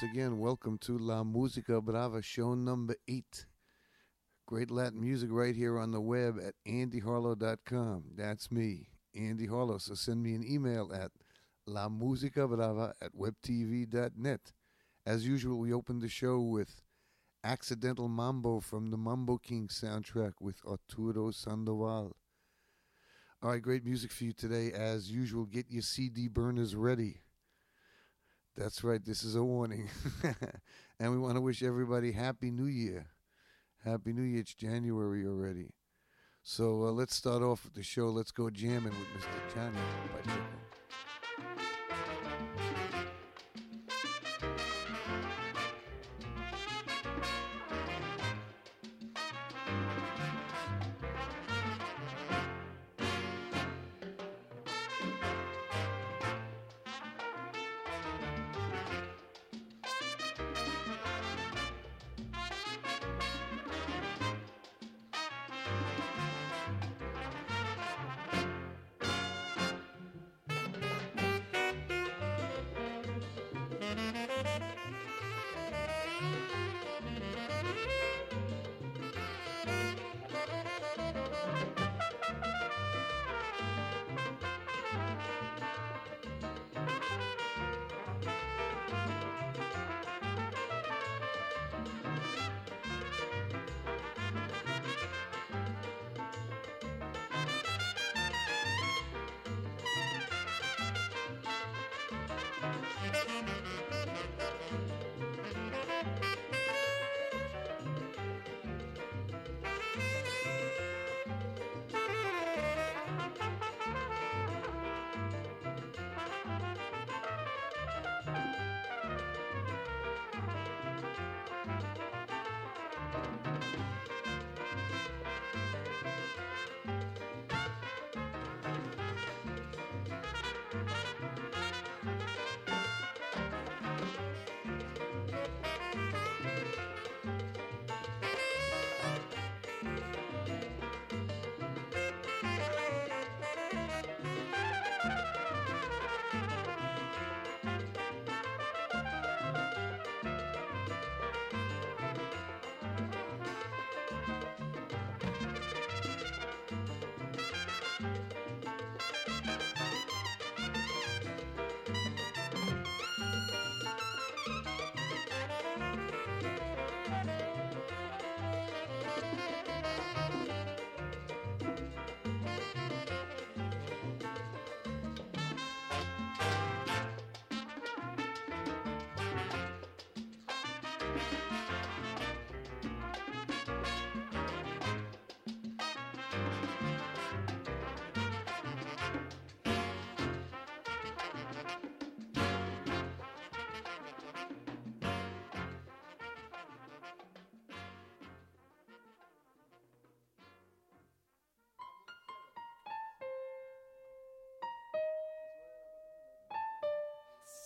once again. Welcome to La Musica Brava, show number eight. Great Latin music right here on the web at andyharlow.com. That's me, Andy Harlow. So send me an email at lamusicabrava at webtv.net. As usual, we open the show with Accidental Mambo from the Mambo King soundtrack with Arturo Sandoval. All right, great music for you today. As usual, get your CD burners ready. That's right, this is a warning. and we want to wish everybody Happy New Year. Happy New Year. It's January already. So uh, let's start off with the show. Let's go jamming with Mr. Pacheco. Thank you.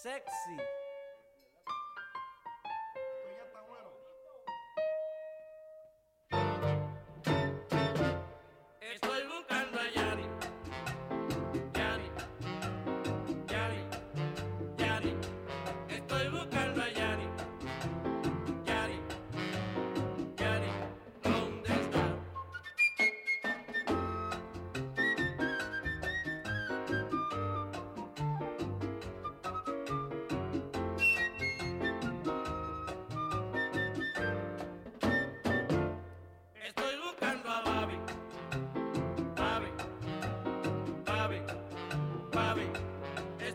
Sexy.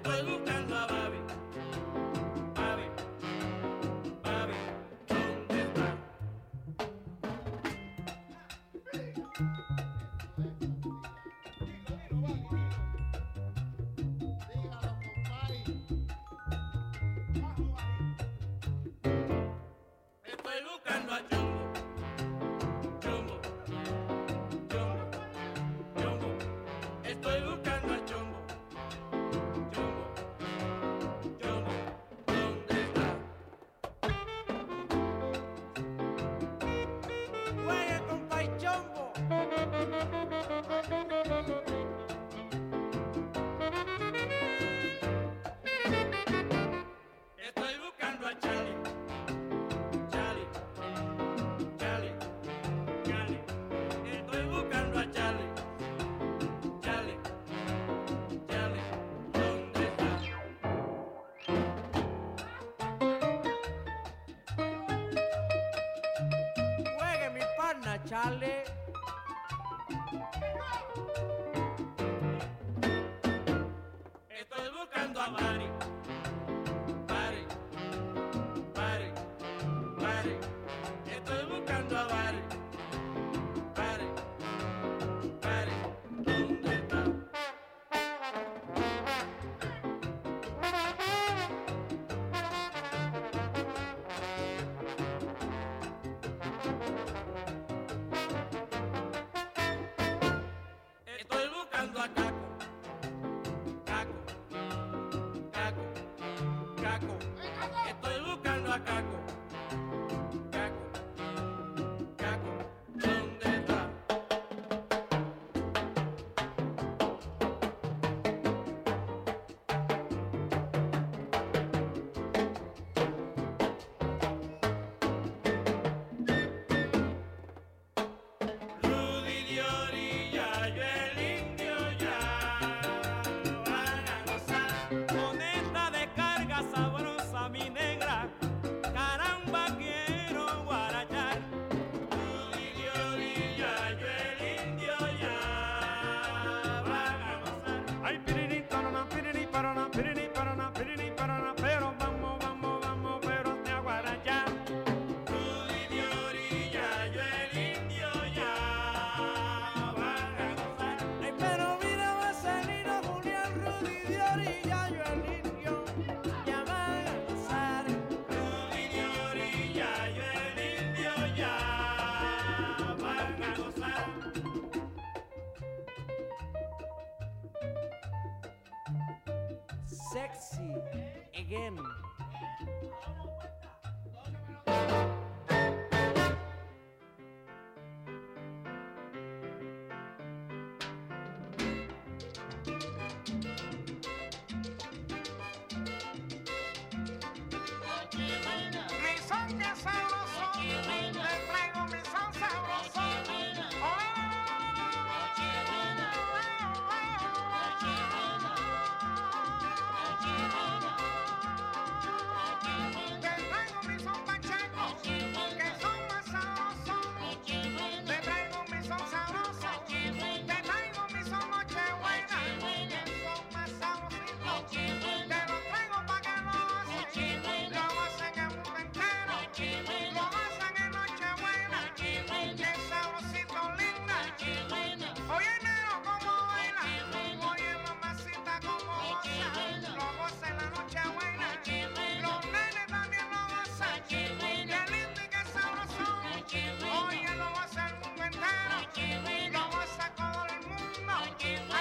Estoy buscando a Babi. Babi. Babi. ¿Dónde está? Chumbo. Estoy buscando a Charlie, Charlie, Charlie, Charlie. Estoy buscando a Charlie, Charlie, Charlie. ¿Dónde está? Juegue mi pana, Charlie. Estoy buscando a Pare. Pare, Pare, ¿dónde está? Estoy buscando a Caco. Caco, Caco, Caco. sexy again.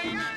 yeah.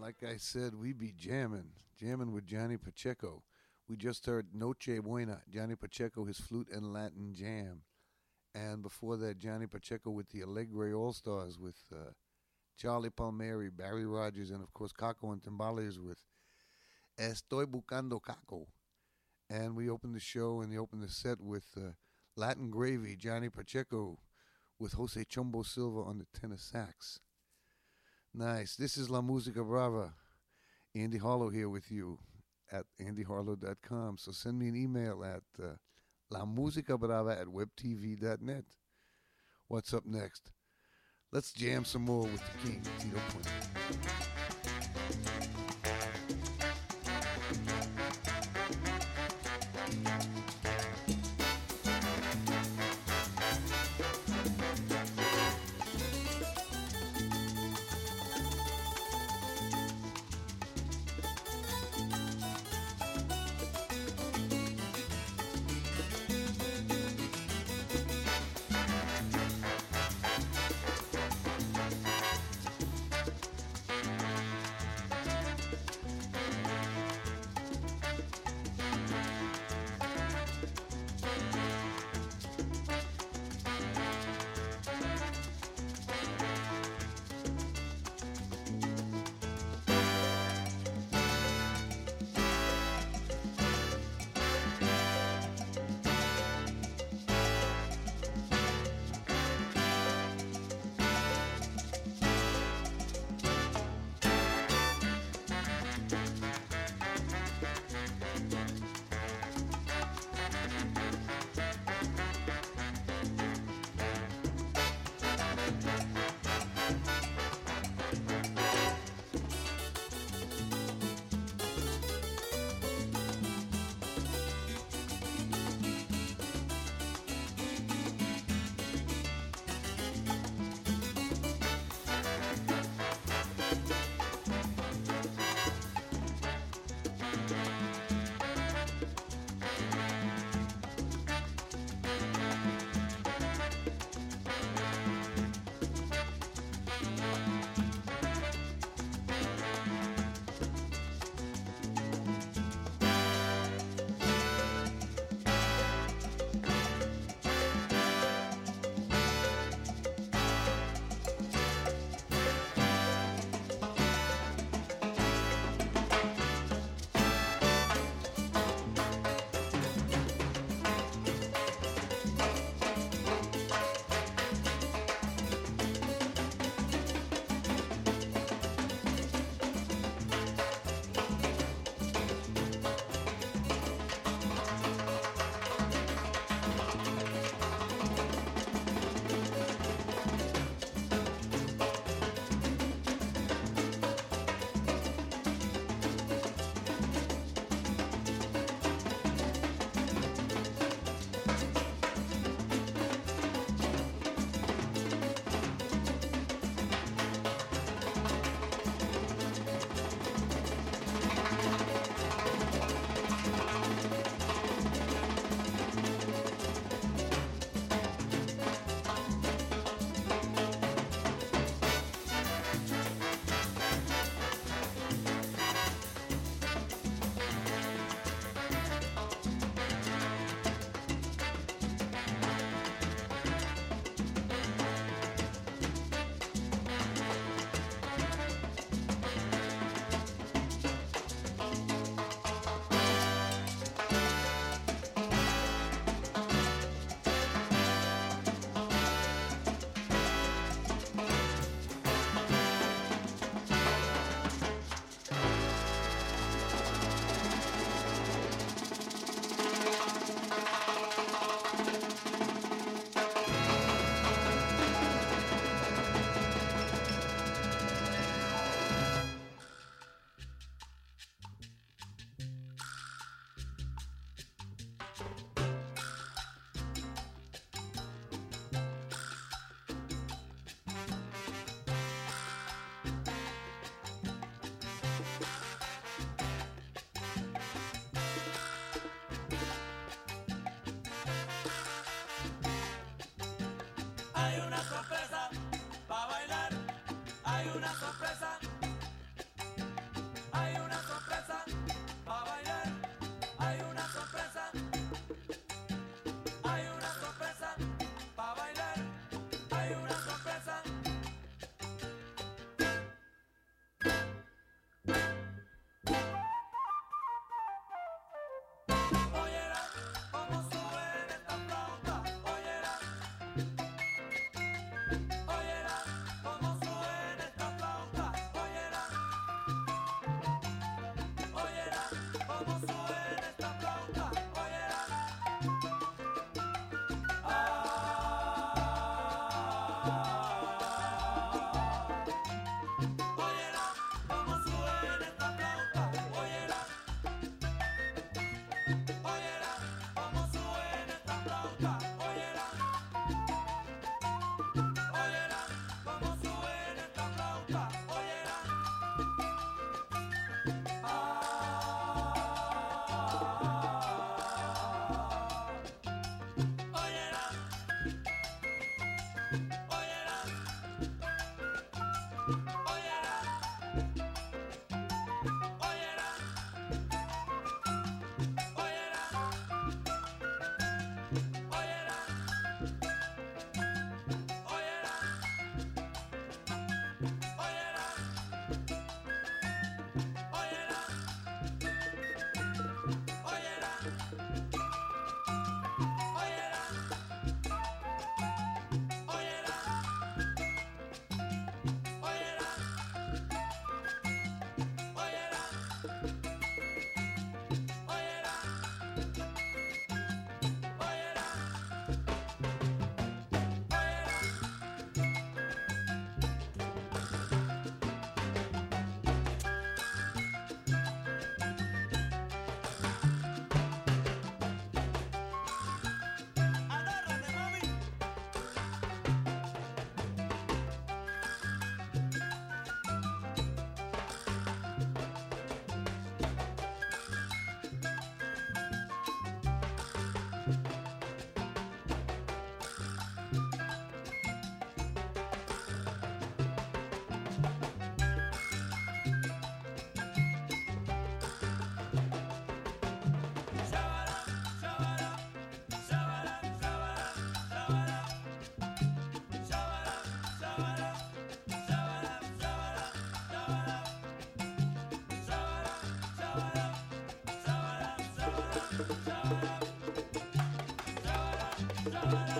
Like I said, we be jamming, jamming with Johnny Pacheco. We just heard Noche Buena, Johnny Pacheco, his flute and Latin jam. And before that, Johnny Pacheco with the Alegre All Stars with uh, Charlie Palmieri, Barry Rogers, and of course Kako and Timbales with Estoy Buscando Kako. And we opened the show and they opened the set with uh, Latin Gravy, Johnny Pacheco with Jose Chombo Silva on the tenor sax. Nice. This is La Musica Brava. Andy Harlow here with you at andyharlow.com. So send me an email at uh, lamusicabrava at webtv.net. What's up next? Let's jam some more with the king, Tito Puente.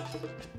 thank you.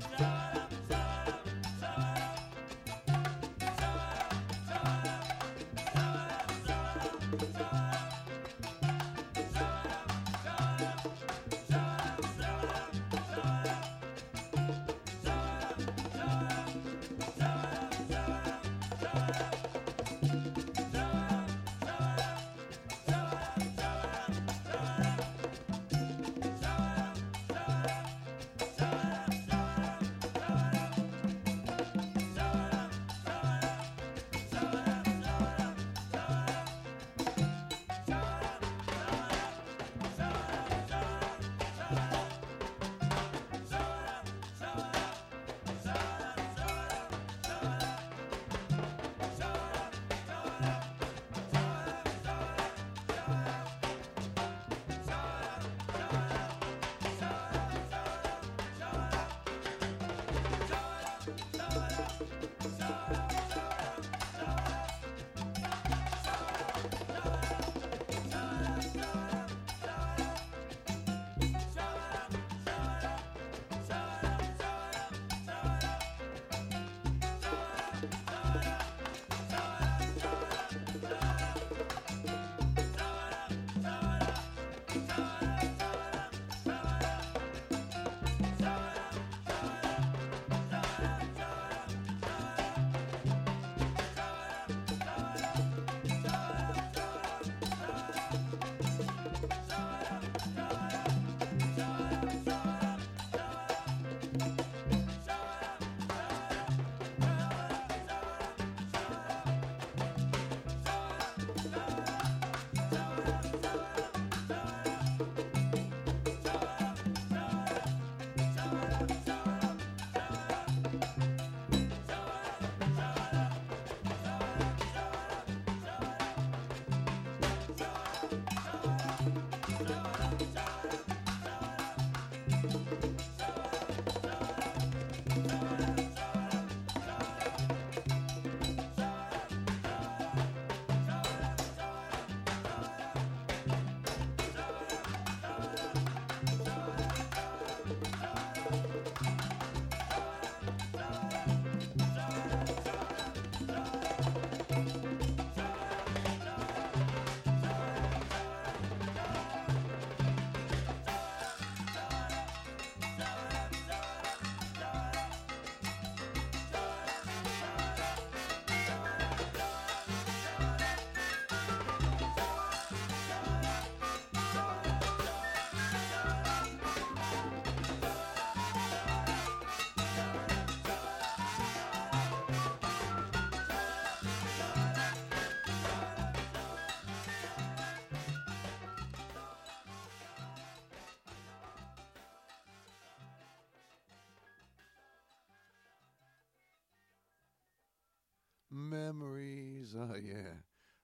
Memories. Oh, yeah.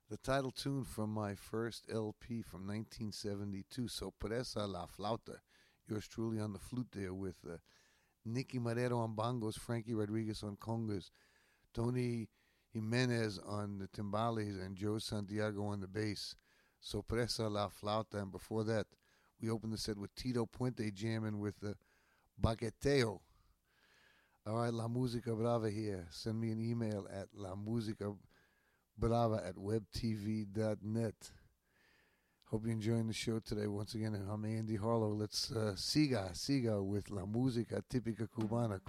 The title tune from my first LP from 1972. Sorpresa la Flauta. Yours truly on the flute there with uh, Nicky Marrero on bongos, Frankie Rodriguez on congas, Tony Jimenez on the timbales, and Joe Santiago on the bass. Sorpresa la Flauta. And before that, we opened the set with Tito Puente jamming with the Bagueteo. All right, La Musica Brava here. Send me an email at La Musica Brava at webtv.net. Hope you're enjoying the show today. Once again, I'm Andy Harlow. Let's uh, siga, siga with La Música Típica Cubana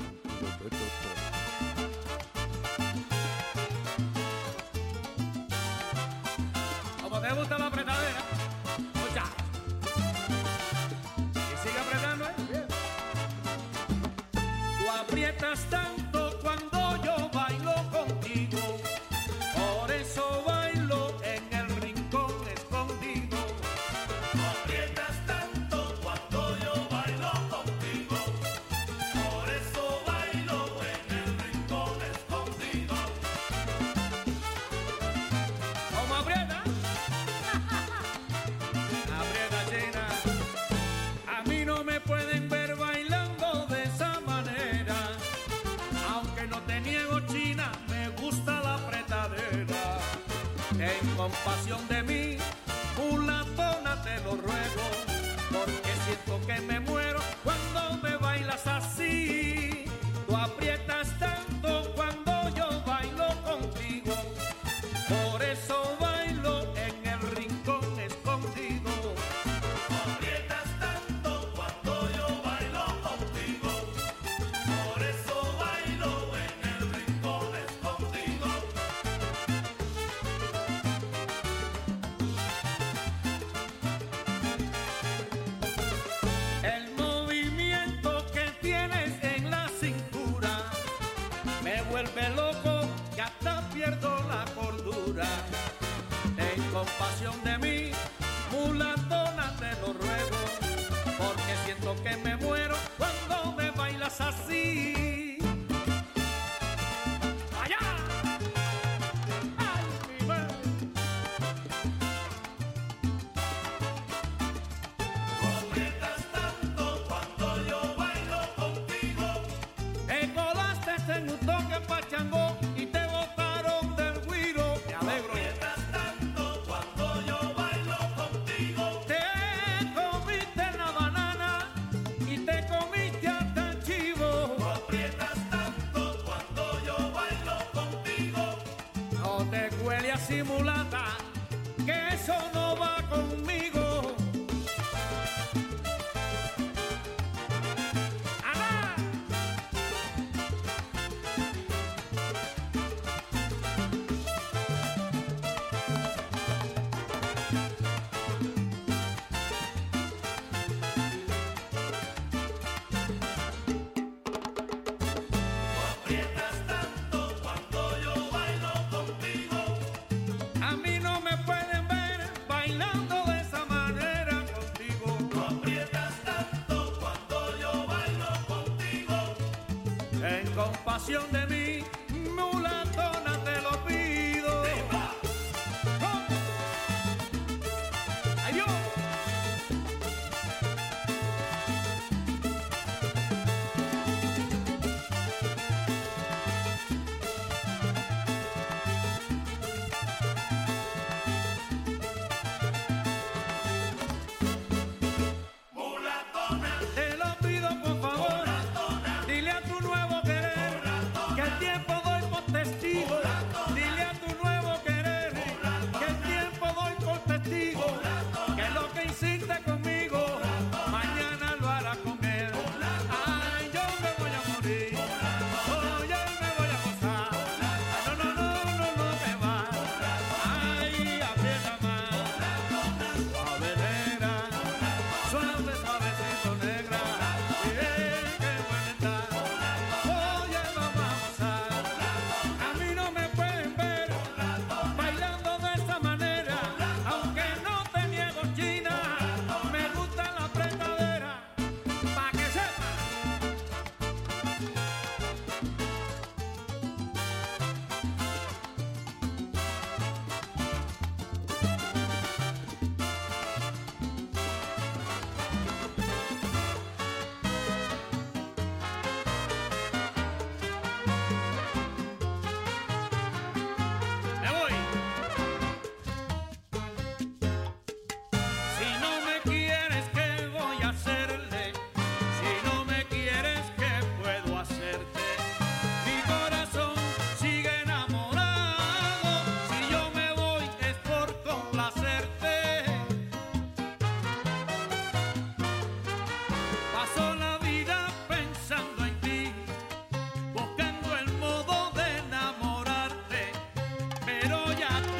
simulata, pasión de mí. Pero ya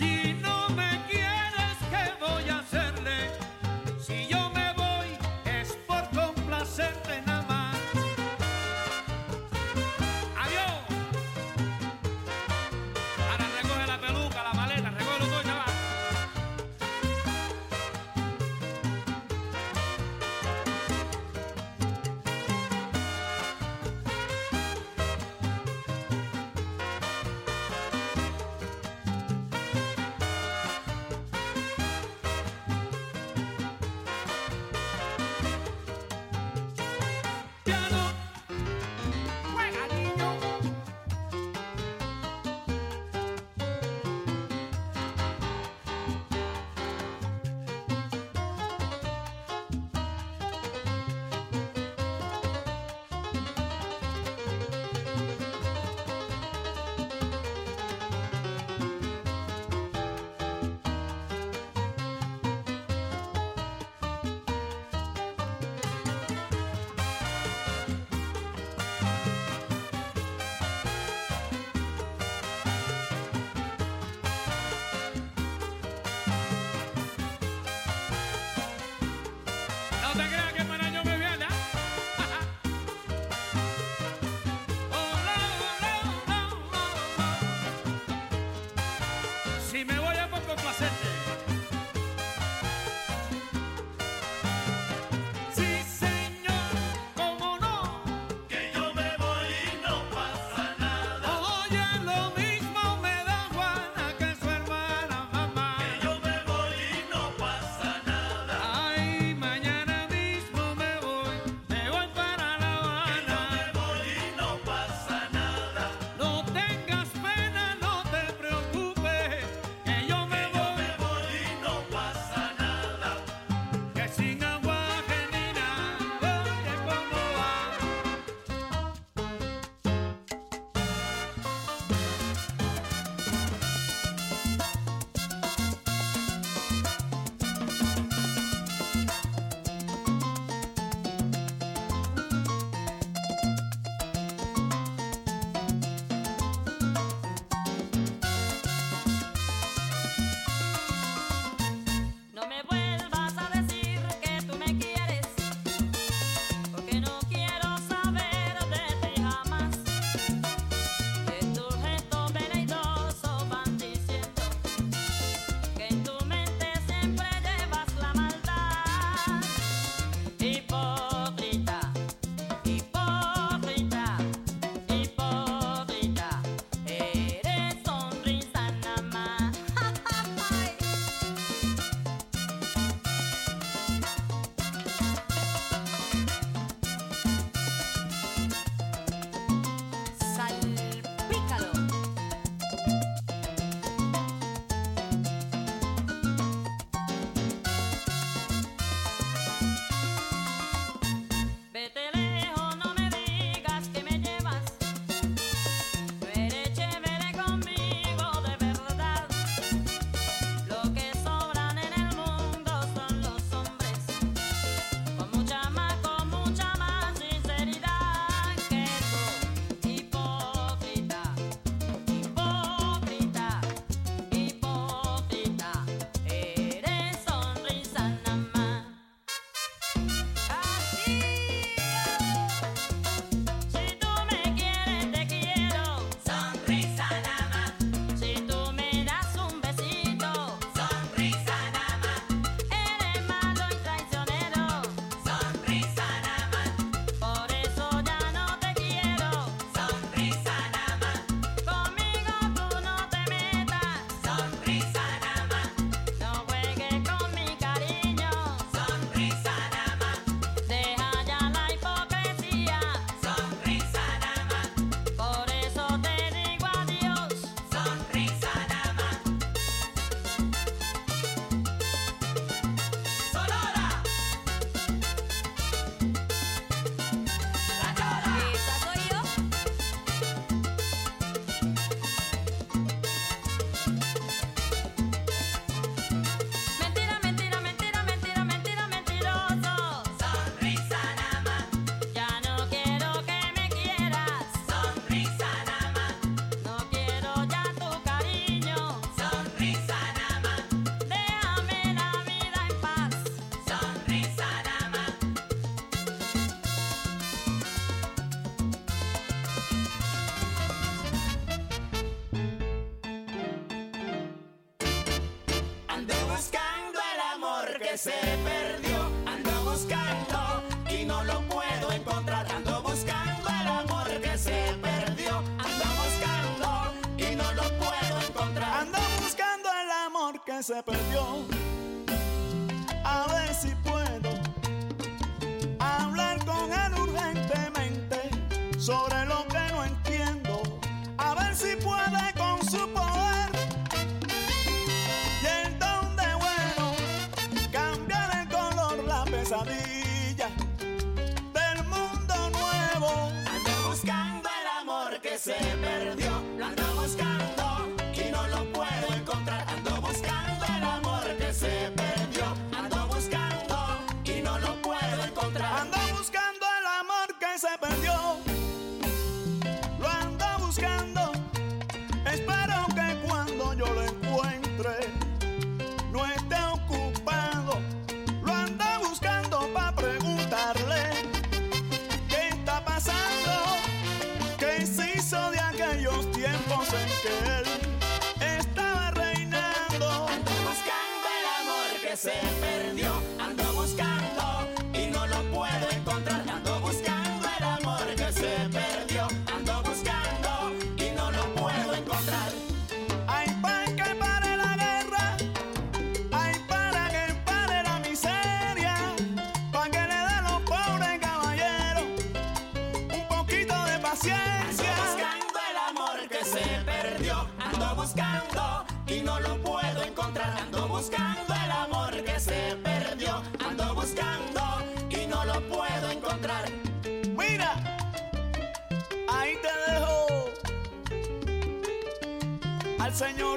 nada. Si No. se perdió. Ando buscando y no lo puedo encontrar. Ando buscando el amor que se perdió. Ando buscando y no lo puedo encontrar. Ando buscando el amor que se perdió. myself. Señor.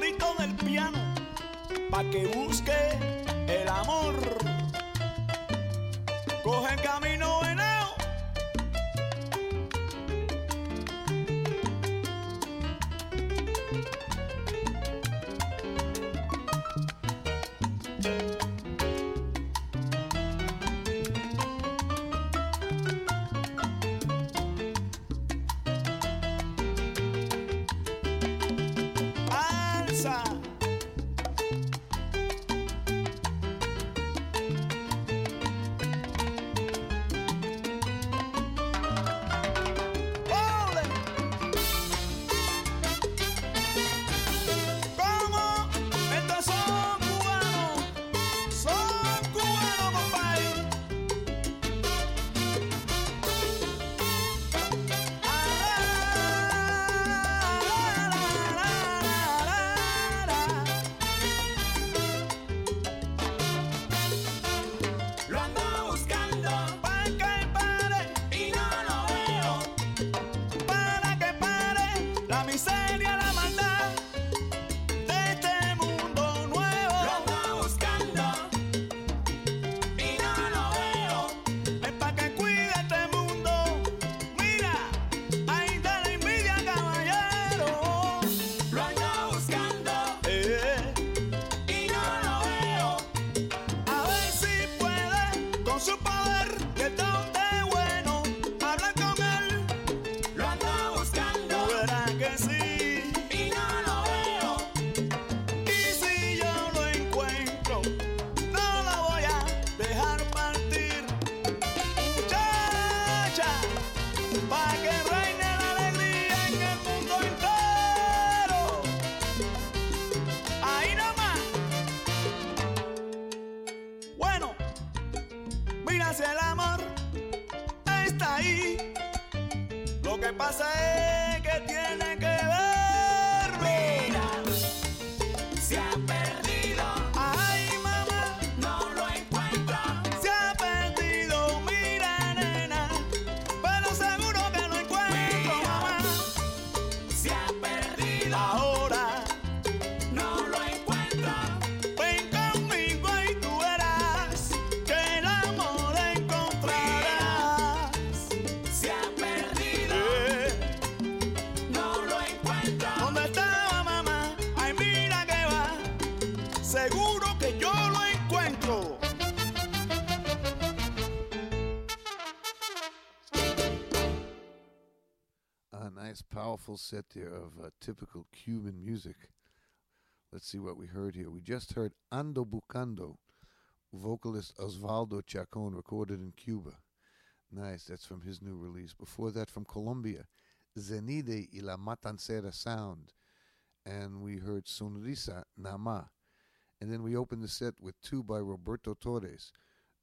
powerful set there of uh, typical Cuban music. Let's see what we heard here. We just heard Ando Buscando, vocalist Osvaldo Chacon, recorded in Cuba. Nice, that's from his new release. Before that, from Colombia, Zenide y la Matancera Sound. And we heard Sonrisa Nama. And then we opened the set with two by Roberto Torres.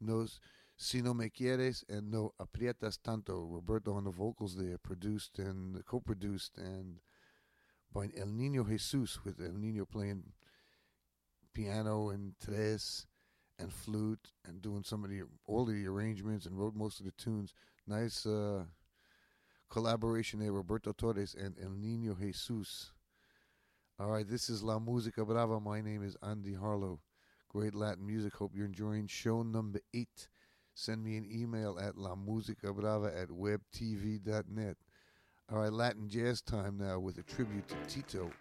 Nos Si No Me Quieres and No Aprietas Tanto. Roberto on the vocals there, produced and co produced, and by El Nino Jesus, with El Nino playing piano and tres and flute and doing some of the all of the arrangements and wrote most of the tunes. Nice uh, collaboration there, Roberto Torres and El Nino Jesus. All right, this is La Música Brava. My name is Andy Harlow. Great Latin music. Hope you're enjoying show number eight. Send me an email at lamusicabrava at webtv.net. All right, Latin jazz time now with a tribute to Tito.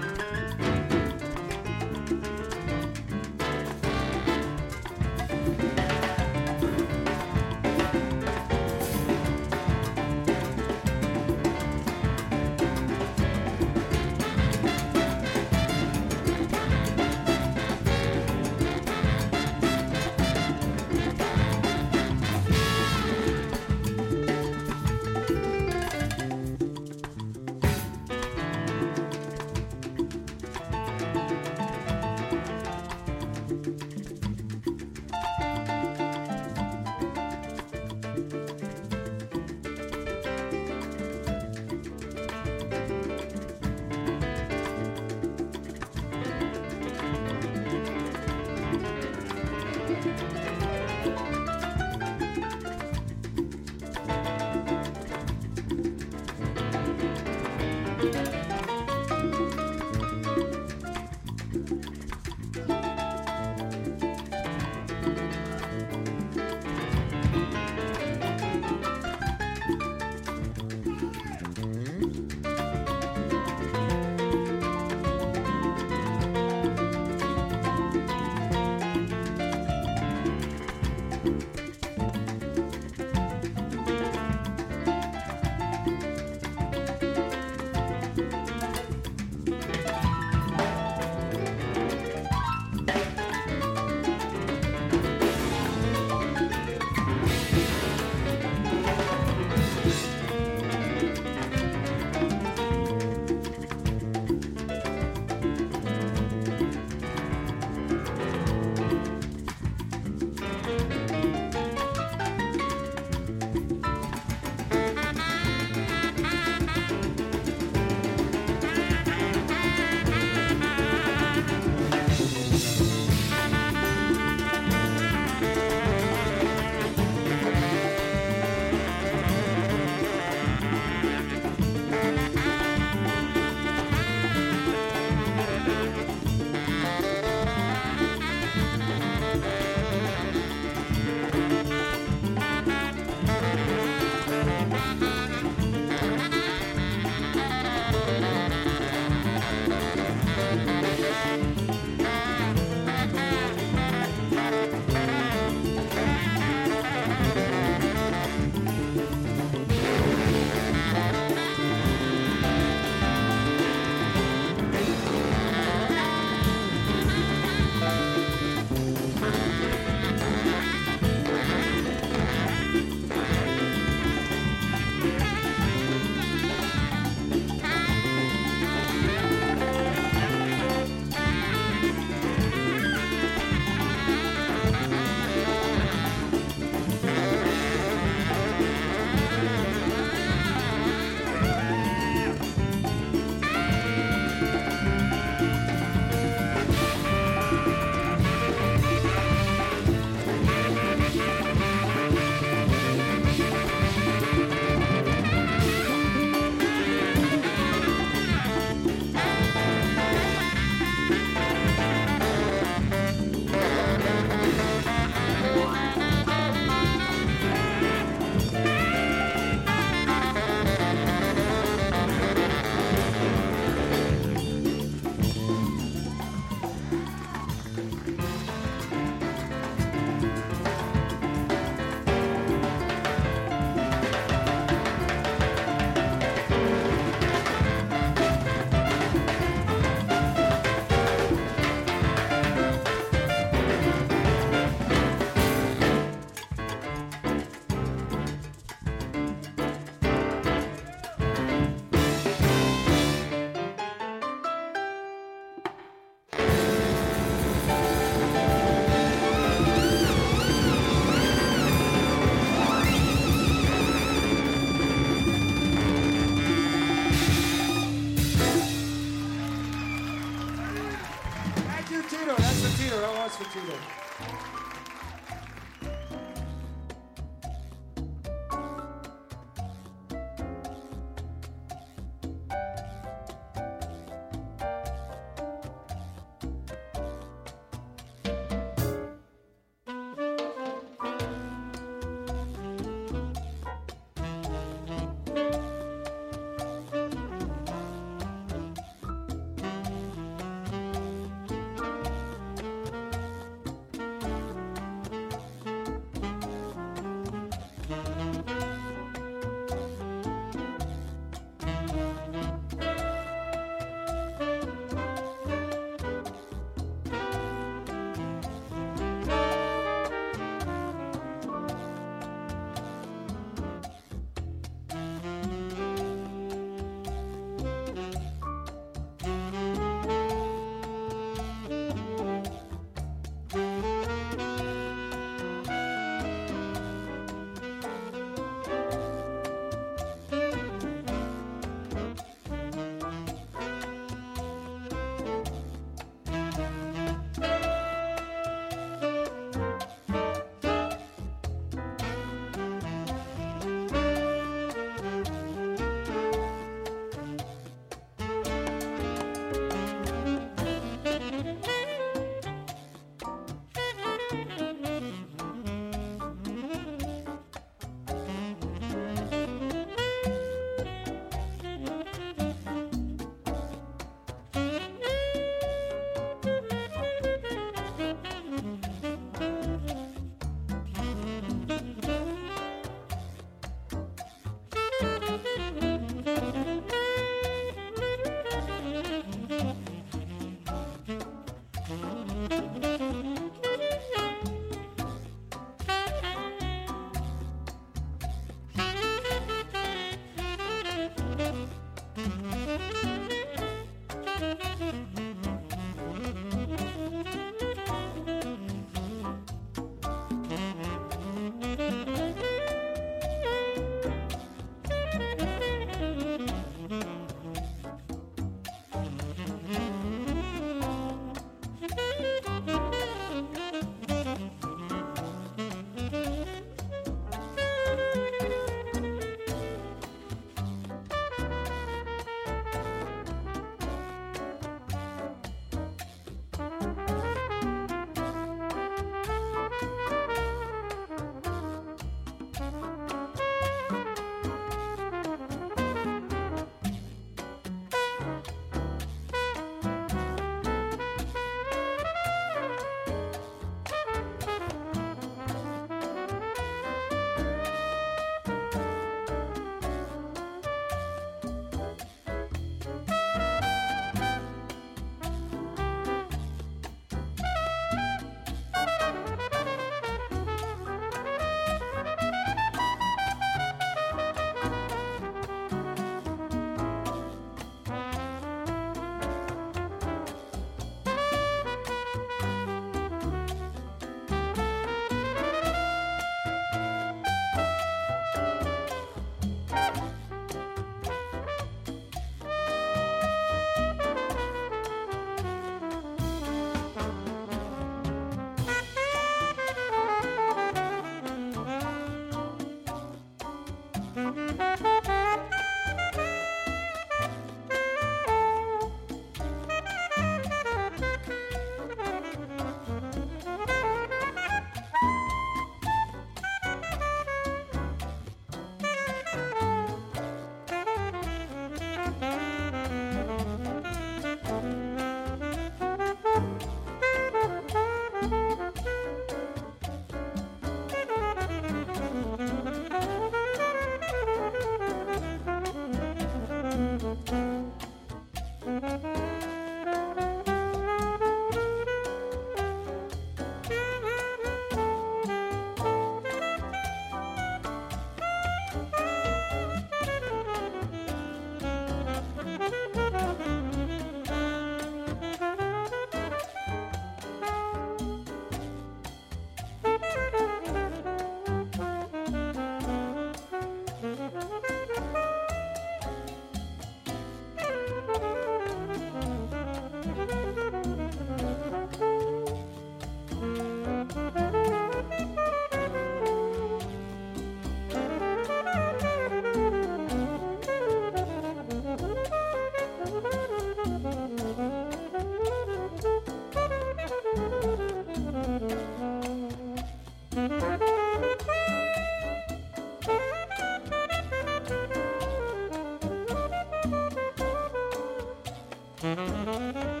Thank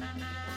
Mama.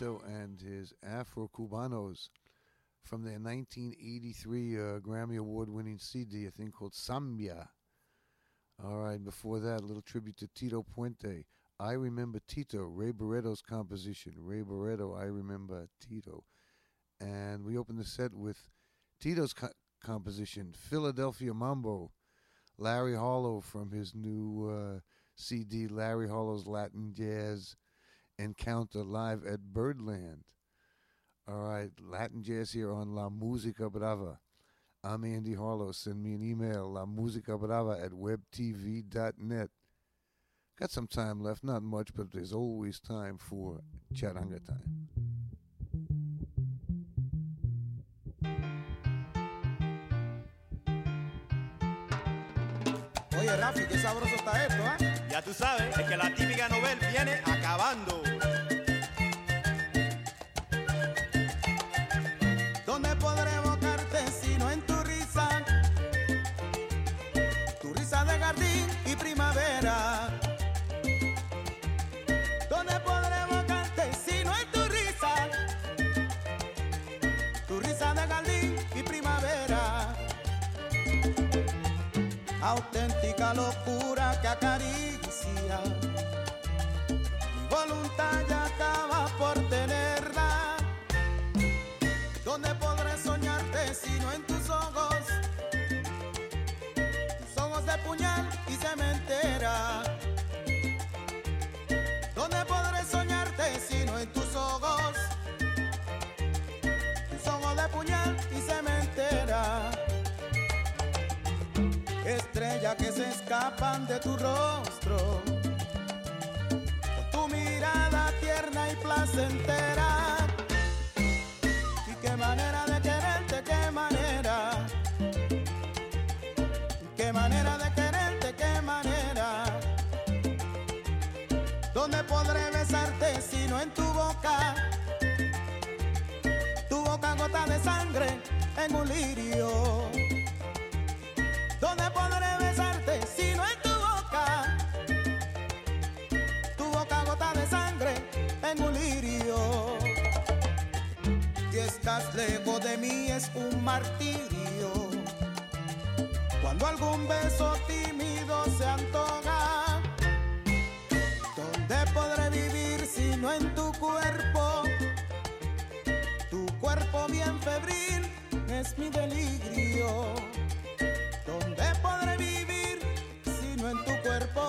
And his Afro Cubanos from their 1983 uh, Grammy Award winning CD, a thing called Sambia. All right, before that, a little tribute to Tito Puente. I Remember Tito, Ray Barretto's composition. Ray Barretto, I Remember Tito. And we opened the set with Tito's co- composition, Philadelphia Mambo. Larry Harlow from his new uh, CD, Larry Harlow's Latin Jazz Encounter live at Birdland. All right, Latin Jazz here on La Musica Brava. I'm Andy Harlow. Send me an email, La Musica Brava at webtv.net. Got some time left, not much, but there's always time for charanga time. Oye, Rafi, qué sabroso está esto, ¿eh? Ya tú sabes, es que la típica novel viene acabando. De tu rostro. Con tu mirada tierna y placentera. Y qué manera de quererte, qué manera. Qué manera de quererte, qué manera. ¿Dónde podré besarte sino en tu boca? Tu boca gota de sangre en un lirio. ¿Dónde podré de mí es un martirio. Cuando algún beso tímido se antoja, ¿dónde podré vivir si no en tu cuerpo? Tu cuerpo bien febril es mi delirio. ¿Dónde podré vivir si no en tu cuerpo?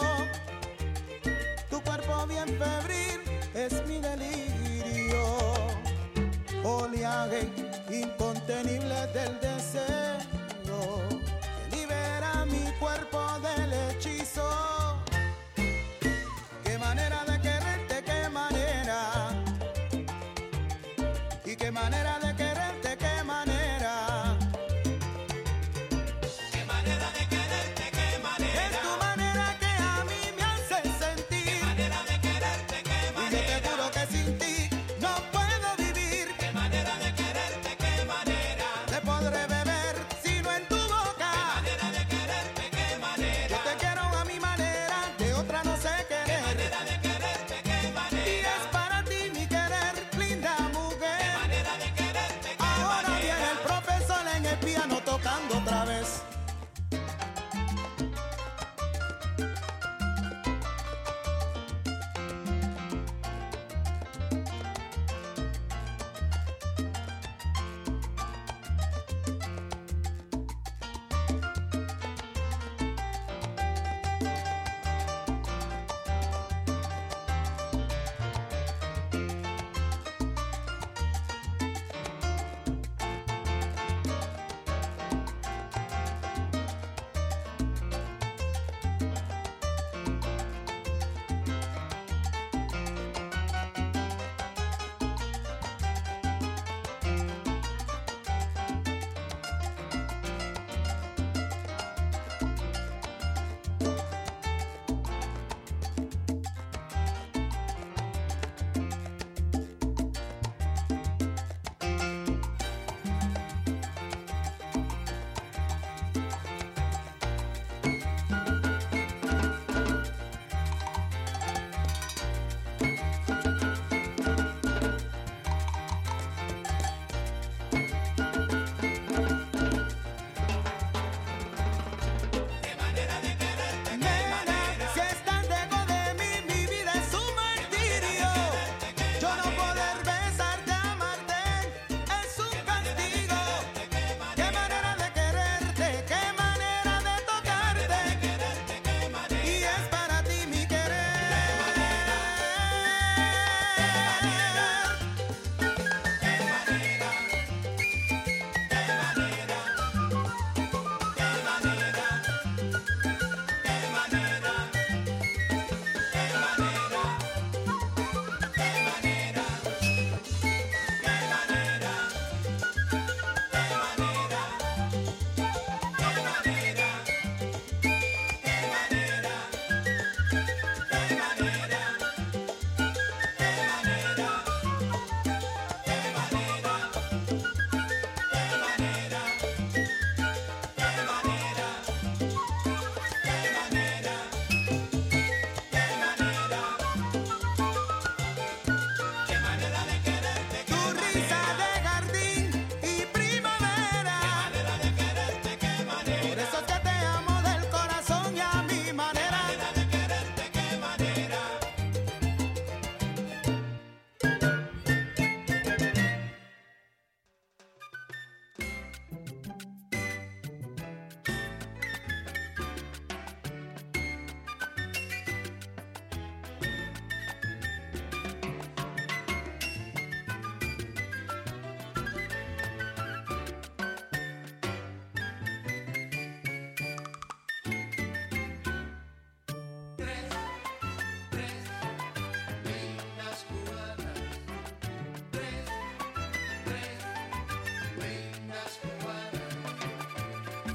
Tu cuerpo bien febril es mi delirio oleaje incontenible del deseo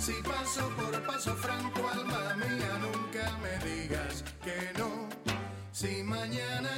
Si paso por paso franco, alma mía, nunca me digas que no. Si mañana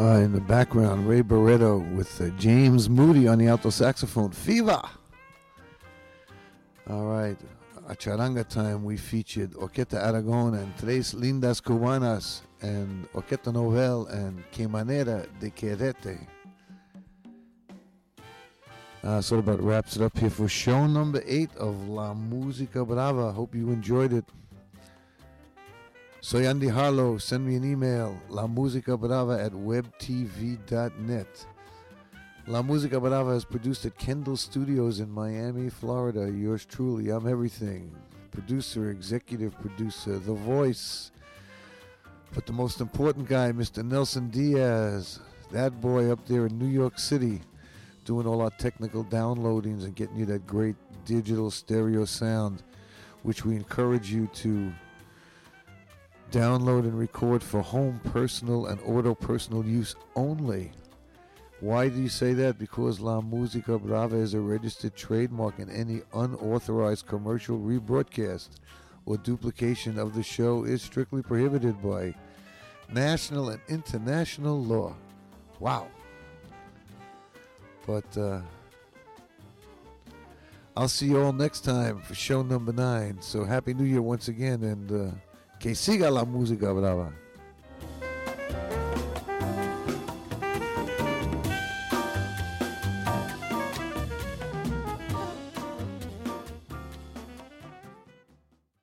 Uh, in the background, Ray Barretto with uh, James Moody on the alto saxophone. Fever! All right. A charanga time, we featured Orquesta Aragon and Tres Lindas Cubanas and Orquesta Novel and Que Manera de Quererte. Uh, so about wraps it up here for show number eight of La Música Brava. Hope you enjoyed it. Soy Andy Harlow. Send me an email, lamusicabrava at webtv.net. La Música Brava is produced at Kendall Studios in Miami, Florida. Yours truly, I'm everything. Producer, executive producer, the voice. But the most important guy, Mr. Nelson Diaz, that boy up there in New York City, doing all our technical downloadings and getting you that great digital stereo sound, which we encourage you to download and record for home personal and auto personal use only. Why do you say that? Because La Música Brava is a registered trademark and any unauthorized commercial rebroadcast or duplication of the show is strictly prohibited by national and international law. Wow. But uh, I'll see you all next time for show number nine. So happy New Year once again, and uh, que siga la música brava.